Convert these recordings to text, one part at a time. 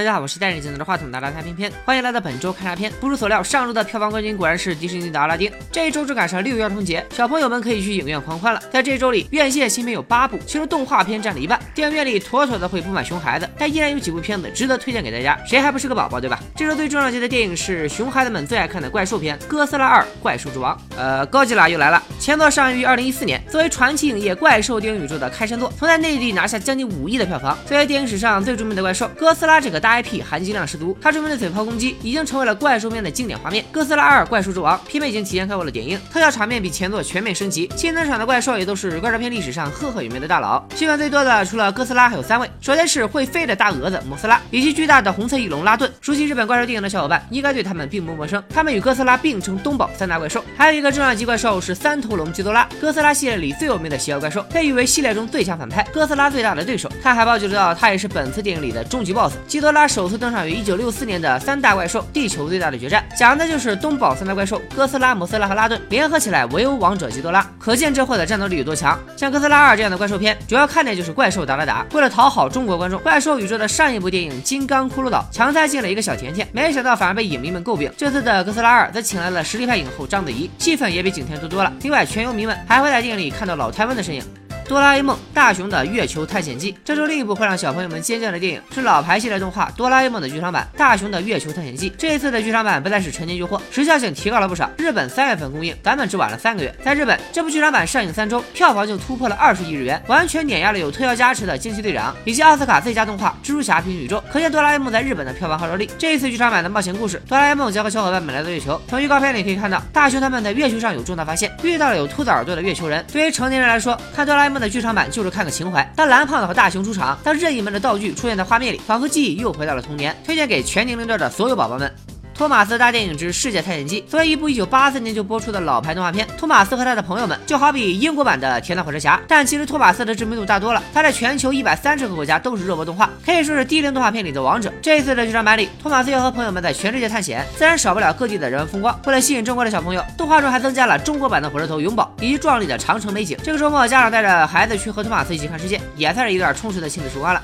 大家好，我是戴着镜头的话筒的拉拉片片，欢迎来到本周看啥片。不出所料，上周的票房冠军果然是迪士尼的阿拉丁。这一周只赶上六一儿童节，小朋友们可以去影院狂欢了。在这周里，院线新片有八部，其中动画片占了一半，电影院里妥妥的会布满熊孩子。但依然有几部片子值得推荐给大家，谁还不是个宝宝，对吧？这周最重要节的电影是熊孩子们最爱看的怪兽片《哥斯拉二：怪兽之王》。呃，高吉拉又来了。前作上映于二零一四年，作为传奇影业怪兽电影宇宙的开山作，曾在内地拿下将近五亿的票房。作为电影史上最著名的怪兽，哥斯拉这个大 IP 含金量。十足，他著名的嘴炮攻击已经成为了怪兽片的经典画面。哥斯拉二：怪兽之王片已经提前开过了点映，特效场面比前作全面升级，新登场的怪兽也都是怪兽片历史上赫赫有名的大佬。戏份最多的除了哥斯拉还有三位，首先是会飞的大蛾子摩斯拉，以及巨大的红色翼龙拉顿。熟悉日本怪兽电影的小伙伴应该对他们并不陌生，他们与哥斯拉并称东宝三大怪兽。还有一个重量级怪兽是三头龙基多拉，哥斯拉系列里最有名的邪恶怪兽，被誉为系列中最强反派，哥斯拉最大的对手。看海报就知道，他也是本次电影里的终极 BOSS。基多拉他首次登场于。一九六四年的三大怪兽，地球最大的决战，讲的就是东宝三大怪兽哥斯拉、摩斯拉和拉顿联合起来围殴王者基多拉，可见这货的战斗力有多强。像哥斯拉二这样的怪兽片，主要看点就是怪兽打打打。为了讨好中国观众，怪兽宇宙的上一部电影《金刚骷髅岛》强塞进了一个小甜甜，没想到反而被影迷们诟病。这次的哥斯拉二则请来了实力派影后章子怡，戏份也比景甜多多了。另外，全游迷们还会在电影里看到老台湾的身影。哆啦 A 梦：大雄的月球探险记。这是另一部会让小朋友们尖叫的电影是老牌系列动画《哆啦 A 梦》的剧场版《大雄的月球探险记》。这一次的剧场版不再是陈年旧货，时效性提高了不少。日本三月份公映，咱们只晚了三个月。在日本，这部剧场版上映三周，票房就突破了二十亿日元，完全碾压了有特效加持的惊奇队长以及奥斯卡最佳动画《蜘蛛侠：平行宇宙》。可见哆啦 A 梦在日本的票房号召力。这一次剧场版的冒险故事，哆啦 A 梦将和小伙伴们来到月球。从预告片里可以看到，大雄他们在月球上有重大发现，遇到了有兔子耳朵的月球人。对于成年人来说，看哆啦 A 梦的剧场版就是看。个情怀。当蓝胖子和大雄出场，当任意门的道具出现在画面里，仿佛记忆又回到了童年。推荐给全年龄段的所有宝宝们。托马斯大电影之世界探险记，作为一部1984年就播出的老牌动画片，托马斯和他的朋友们就好比英国版的《铁胆火车侠》，但其实托马斯的知名度大多了。他在全球130个国家都是热播动画，可以说是低龄动画片里的王者。这一次的剧场版里，托马斯要和朋友们在全世界探险，自然少不了各地的人文风光。为了吸引中国的小朋友，动画中还增加了中国版的火车头永宝以及壮丽的长城美景。这个周末，家长带着孩子去和托马斯一起看世界，也算是一段充实的亲子时光了。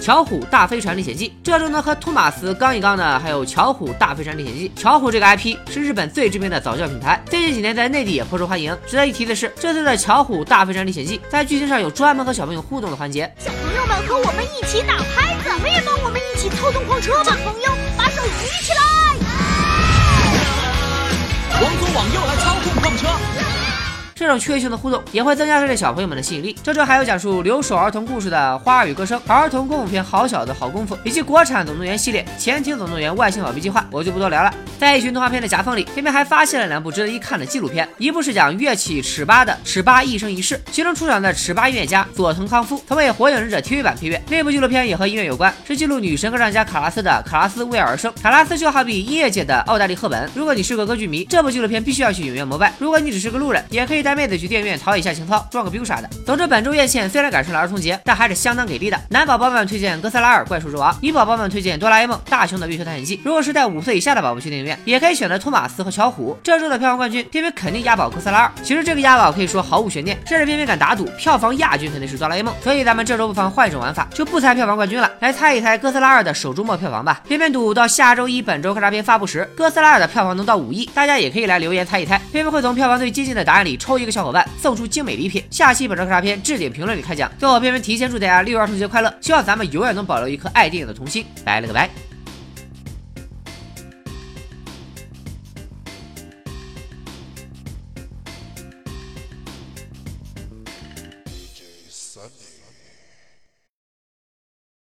巧虎大飞船历险记，这周呢和托马斯刚一刚的还有巧虎大飞船历险记。巧虎这个 IP 是日本最知名的早教品牌，最近几年在内地也颇受欢迎。值得一提的是，这次的巧虎大飞船历险记在剧情上有专门和小朋友互动的环节，小朋友们和我们一起打拍子，我们也帮我们一起操纵矿车吧。朋友这种趣味性的互动也会增加这对小朋友们的吸引力。这周还有讲述留守儿童故事的《花儿与歌声》、儿童功夫片《好小子好功夫》，以及国产总动员系列《潜艇总动员外星保庇计划》，我就不多聊了。在一群动画片的夹缝里，偏偏还发现了两部值得一看的纪录片。一部是讲乐器尺八的《尺八一生一世》，其中出场的尺八音乐家佐藤康夫曾为《火影忍者》TV 版配乐。另一部纪录片也和音乐有关，是记录女神歌唱家卡拉斯的《卡拉斯为尔而生》。卡拉斯就好比音乐界的奥黛丽·赫本。如果你是个歌剧迷，这部纪录片必须要去影院膜拜；如果你只是个路人，也可以带妹子去电影院。陶冶一下情操，装个逼啥的。总之，本周院线虽然赶上了儿童节，但还是相当给力的。男宝宝们推荐《哥斯拉二：怪兽之王》，女宝宝们推荐《哆啦 A 梦：大雄的月球探险记》。如果是带五岁以下的宝宝去电影院，也可以选择托马斯和巧虎。这周的票房冠军，偏偏肯定押宝《哥斯拉二》。其实这个押宝可以说毫无悬念，甚至偏偏敢打赌，票房亚军肯定是《哆啦 A 梦》。所以咱们这周不妨换一种玩法，就不猜票房冠军了，来猜一猜《哥斯拉二》的首周末票房吧。偏偏赌到下周一本周看啥片发布时，《哥斯拉二》的票房能到五亿，大家也可以来留言猜一猜。偏偏会从票房最接近的答案里抽一小伙伴，送出精美礼品。下期本周看啥片置顶评论里开奖，最后片片提前祝大家六一儿童节快乐，希望咱们永远能保留一颗爱电影的童心，拜了个拜。